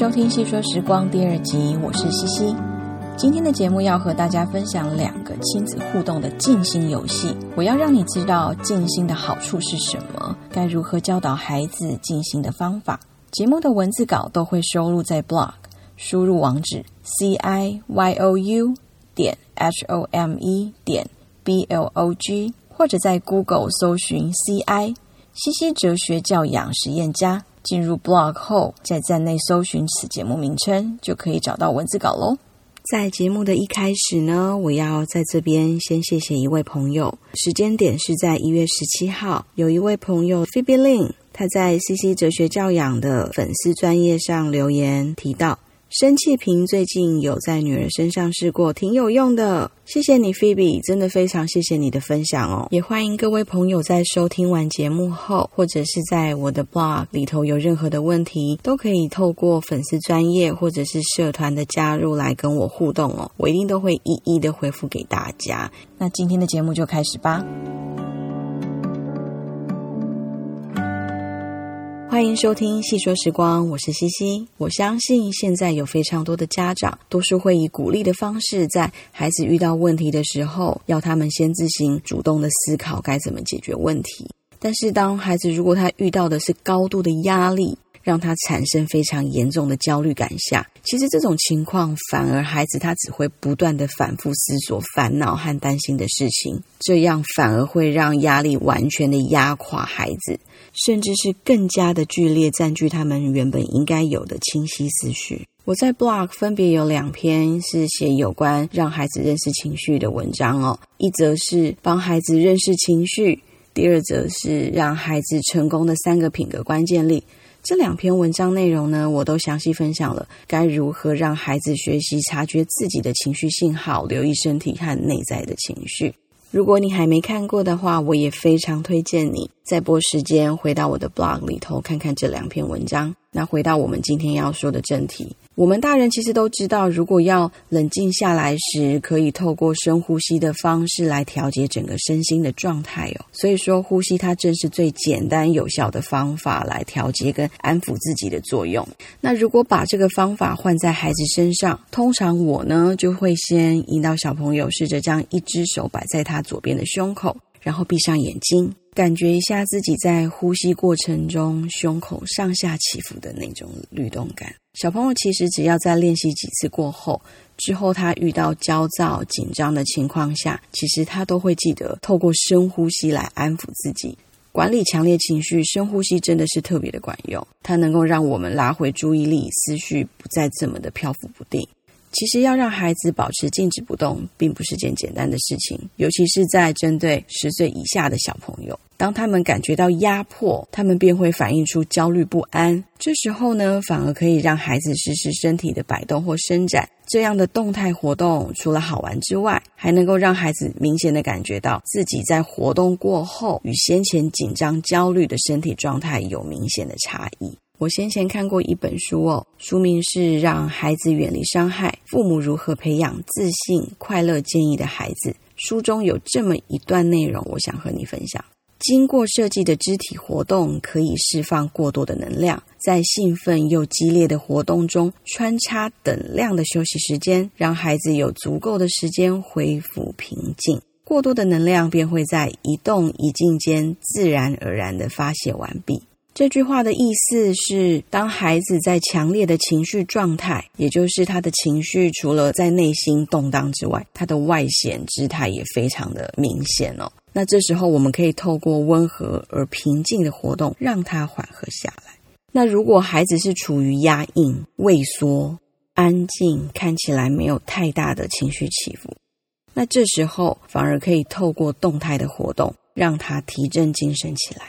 收听《戏说时光》第二集，我是西西。今天的节目要和大家分享两个亲子互动的静心游戏。我要让你知道静心的好处是什么，该如何教导孩子静心的方法。节目的文字稿都会收录在 blog，输入网址 c i y o u 点 h o m e 点 b l o g，或者在 Google 搜寻 c i 西西哲学教养实验家。进入 blog 后，在站内搜寻此节目名称，就可以找到文字稿喽。在节目的一开始呢，我要在这边先谢谢一位朋友。时间点是在一月十七号，有一位朋友 Phoebe Lin，他在 CC 哲学教养的粉丝专业上留言提到。生气瓶最近有在女儿身上试过，挺有用的。谢谢你，Phoebe，真的非常谢谢你的分享哦。也欢迎各位朋友在收听完节目后，或者是在我的 blog 里头有任何的问题，都可以透过粉丝专业或者是社团的加入来跟我互动哦。我一定都会一一的回复给大家。那今天的节目就开始吧。欢迎收听《细说时光》，我是西西。我相信现在有非常多的家长，都是会以鼓励的方式，在孩子遇到问题的时候，要他们先自行主动的思考该怎么解决问题。但是，当孩子如果他遇到的是高度的压力，让他产生非常严重的焦虑感下，其实这种情况反而孩子他只会不断的反复思索烦恼和担心的事情，这样反而会让压力完全的压垮孩子，甚至是更加的剧烈占据他们原本应该有的清晰思绪。我在 blog 分别有两篇是写有关让孩子认识情绪的文章哦，一则是帮孩子认识情绪，第二则是让孩子成功的三个品格关键力。这两篇文章内容呢，我都详细分享了该如何让孩子学习察觉自己的情绪信号，留意身体和内在的情绪。如果你还没看过的话，我也非常推荐你再播时间回到我的 blog 里头看看这两篇文章。那回到我们今天要说的正题。我们大人其实都知道，如果要冷静下来时，可以透过深呼吸的方式来调节整个身心的状态哦。所以说，呼吸它正是最简单有效的方法来调节跟安抚自己的作用。那如果把这个方法换在孩子身上，通常我呢就会先引导小朋友试着将一只手摆在他左边的胸口，然后闭上眼睛。感觉一下自己在呼吸过程中胸口上下起伏的那种律动感。小朋友其实只要在练习几次过后，之后他遇到焦躁、紧张的情况下，其实他都会记得透过深呼吸来安抚自己。管理强烈情绪，深呼吸真的是特别的管用，它能够让我们拉回注意力，思绪不再这么的漂浮不定。其实要让孩子保持静止不动，并不是件简单的事情，尤其是在针对十岁以下的小朋友。当他们感觉到压迫，他们便会反映出焦虑不安。这时候呢，反而可以让孩子试试身体的摆动或伸展。这样的动态活动，除了好玩之外，还能够让孩子明显的感觉到自己在活动过后，与先前紧张焦虑的身体状态有明显的差异。我先前看过一本书哦，书名是《让孩子远离伤害：父母如何培养自信、快乐、坚毅的孩子》。书中有这么一段内容，我想和你分享。经过设计的肢体活动可以释放过多的能量，在兴奋又激烈的活动中穿插等量的休息时间，让孩子有足够的时间恢复平静。过多的能量便会在一动一静间自然而然地发泄完毕。这句话的意思是，当孩子在强烈的情绪状态，也就是他的情绪除了在内心动荡之外，他的外显姿态也非常的明显哦。那这时候，我们可以透过温和而平静的活动，让他缓和下来。那如果孩子是处于压抑、畏缩、安静，看起来没有太大的情绪起伏，那这时候反而可以透过动态的活动，让他提振精神起来。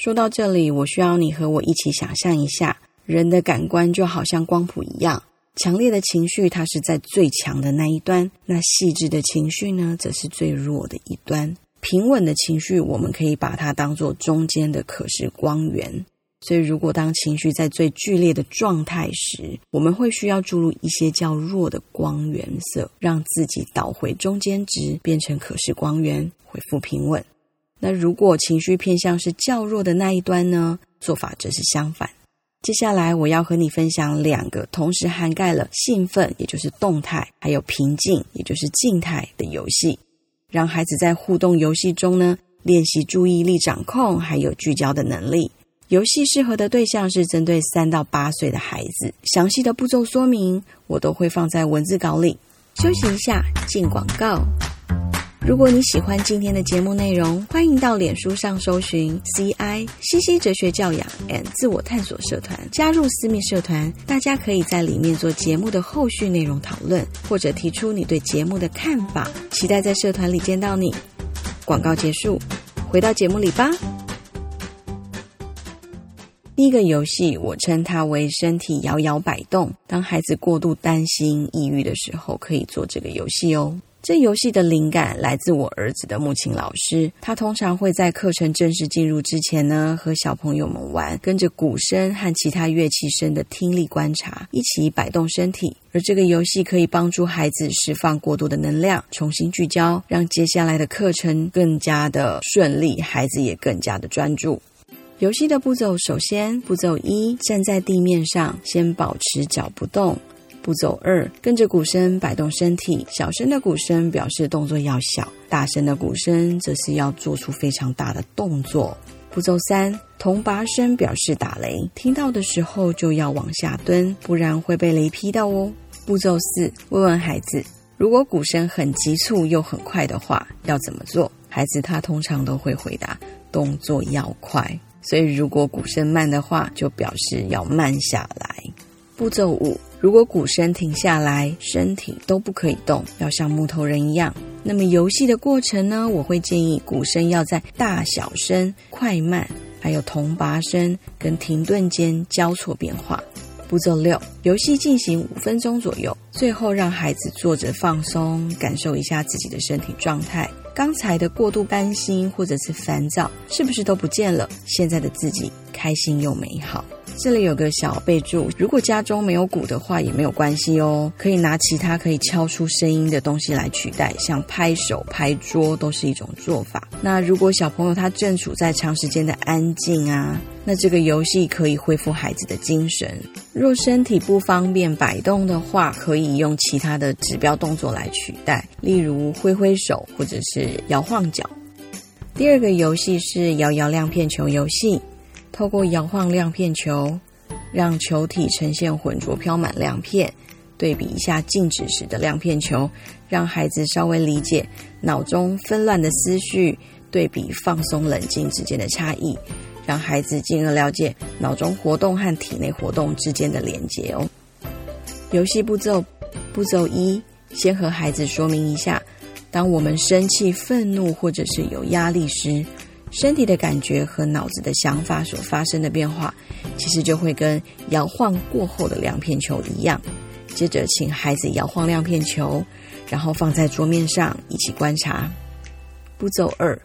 说到这里，我需要你和我一起想象一下，人的感官就好像光谱一样，强烈的情绪它是在最强的那一端，那细致的情绪呢，则是最弱的一端。平稳的情绪，我们可以把它当做中间的可视光源。所以，如果当情绪在最剧烈的状态时，我们会需要注入一些较弱的光源色，让自己导回中间值，变成可视光源，恢复平稳。那如果情绪偏向是较弱的那一端呢？做法则是相反。接下来我要和你分享两个同时涵盖了兴奋，也就是动态，还有平静，也就是静态的游戏，让孩子在互动游戏中呢，练习注意力掌控，还有聚焦的能力。游戏适合的对象是针对三到八岁的孩子。详细的步骤说明我都会放在文字稿里。休息一下，进广告。如果你喜欢今天的节目内容，欢迎到脸书上搜寻 “CI 西西哲学教养 and 自我探索社团”，加入私密社团，大家可以在里面做节目的后续内容讨论，或者提出你对节目的看法。期待在社团里见到你。广告结束，回到节目里吧。第一个游戏，我称它为身体摇摇摆动。当孩子过度担心、抑郁的时候，可以做这个游戏哦。这游戏的灵感来自我儿子的木琴老师，他通常会在课程正式进入之前呢，和小朋友们玩，跟着鼓声和其他乐器声的听力观察，一起摆动身体。而这个游戏可以帮助孩子释放过多的能量，重新聚焦，让接下来的课程更加的顺利，孩子也更加的专注。游戏的步骤，首先步骤一，站在地面上，先保持脚不动。步骤二，跟着鼓声摆动身体，小声的鼓声表示动作要小，大声的鼓声则是要做出非常大的动作。步骤三，铜鈸声表示打雷，听到的时候就要往下蹲，不然会被雷劈到哦。步骤四，问问孩子，如果鼓声很急促又很快的话，要怎么做？孩子他通常都会回答，动作要快。所以如果鼓声慢的话，就表示要慢下来。步骤五。如果鼓声停下来，身体都不可以动，要像木头人一样。那么游戏的过程呢？我会建议鼓声要在大小声、快慢，还有铜拔声跟停顿间交错变化。步骤六，游戏进行五分钟左右，最后让孩子坐着放松，感受一下自己的身体状态。刚才的过度担心或者是烦躁，是不是都不见了？现在的自己开心又美好。这里有个小备注，如果家中没有鼓的话也没有关系哦，可以拿其他可以敲出声音的东西来取代，像拍手、拍桌都是一种做法。那如果小朋友他正处在长时间的安静啊，那这个游戏可以恢复孩子的精神。若身体不方便摆动的话，可以用其他的指标动作来取代，例如挥挥手或者是摇晃脚。第二个游戏是摇摇亮片球游戏。透过摇晃亮片球，让球体呈现浑浊飘满亮片，对比一下静止时的亮片球，让孩子稍微理解脑中纷乱的思绪对比放松冷静之间的差异，让孩子进而了解脑中活动和体内活动之间的连接哦。游戏步骤：步骤一，先和孩子说明一下，当我们生气、愤怒或者是有压力时，身体的感觉和脑子的想法所发生的变化，其实就会跟摇晃过后的亮片球一样。接着，请孩子摇晃亮片球，然后放在桌面上一起观察。步骤二：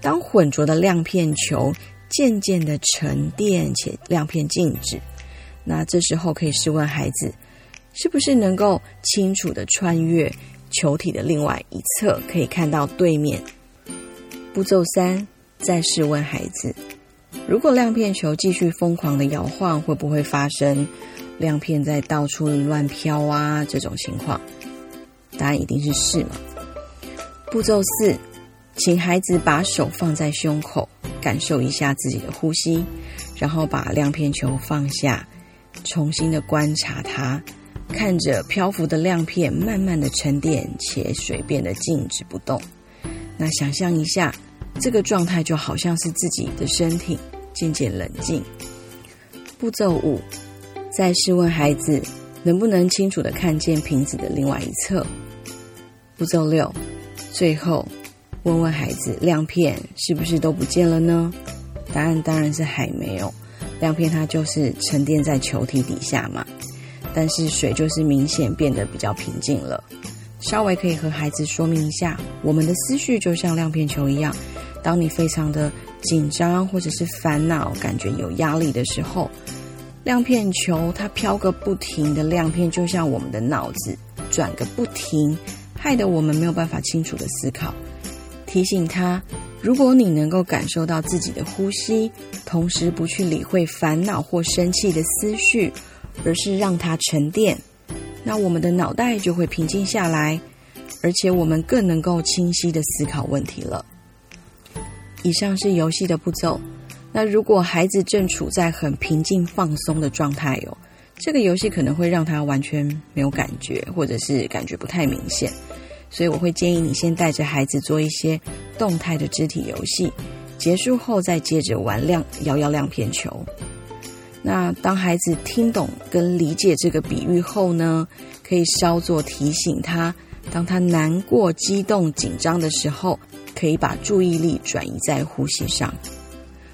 当浑浊的亮片球渐渐的沉淀且亮片静止，那这时候可以试问孩子，是不是能够清楚地穿越球体的另外一侧，可以看到对面？步骤三。再试问孩子，如果亮片球继续疯狂的摇晃，会不会发生亮片在到处乱飘啊？这种情况，答案一定是是嘛。步骤四，请孩子把手放在胸口，感受一下自己的呼吸，然后把亮片球放下，重新的观察它，看着漂浮的亮片慢慢的沉淀，且水变得静止不动。那想象一下。这个状态就好像是自己的身体渐渐冷静。步骤五，再试问孩子能不能清楚地看见瓶子的另外一侧。步骤六，最后问问孩子亮片是不是都不见了呢？答案当然是还没有，亮片它就是沉淀在球体底下嘛。但是水就是明显变得比较平静了。稍微可以和孩子说明一下，我们的思绪就像亮片球一样。当你非常的紧张或者是烦恼，感觉有压力的时候，亮片球它飘个不停的亮片，就像我们的脑子转个不停，害得我们没有办法清楚的思考。提醒他，如果你能够感受到自己的呼吸，同时不去理会烦恼或生气的思绪，而是让它沉淀，那我们的脑袋就会平静下来，而且我们更能够清晰的思考问题了。以上是游戏的步骤。那如果孩子正处在很平静放松的状态哦，这个游戏可能会让他完全没有感觉，或者是感觉不太明显。所以我会建议你先带着孩子做一些动态的肢体游戏，结束后再接着玩亮摇摇亮片球。那当孩子听懂跟理解这个比喻后呢，可以稍作提醒他，当他难过、激动、紧张的时候，可以把注意力转移在呼吸上。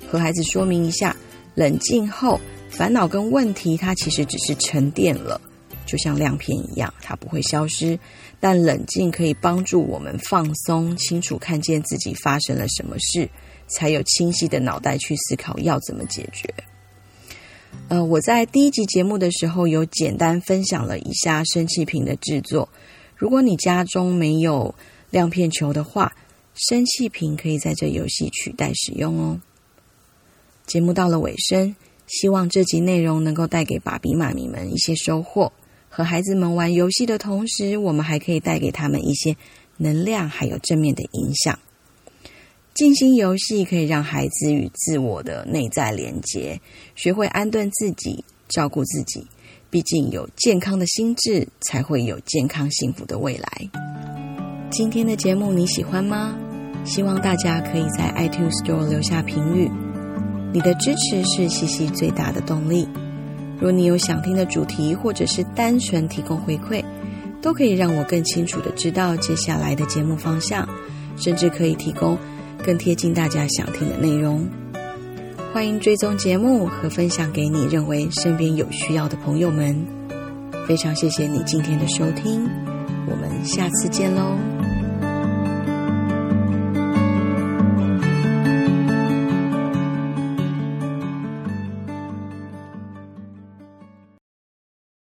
和孩子说明一下，冷静后，烦恼跟问题它其实只是沉淀了，就像亮片一样，它不会消失。但冷静可以帮助我们放松，清楚看见自己发生了什么事，才有清晰的脑袋去思考要怎么解决。呃，我在第一集节目的时候有简单分享了一下生气瓶的制作。如果你家中没有亮片球的话，生气瓶可以在这游戏取代使用哦。节目到了尾声，希望这集内容能够带给爸比妈咪们一些收获。和孩子们玩游戏的同时，我们还可以带给他们一些能量，还有正面的影响。静心游戏可以让孩子与自我的内在连接，学会安顿自己，照顾自己。毕竟有健康的心智，才会有健康幸福的未来。今天的节目你喜欢吗？希望大家可以在 iTunes Store 留下评语。你的支持是西西最大的动力。若你有想听的主题，或者是单纯提供回馈，都可以让我更清楚地知道接下来的节目方向，甚至可以提供更贴近大家想听的内容。欢迎追踪节目和分享给你认为身边有需要的朋友们。非常谢谢你今天的收听，我们下次见喽。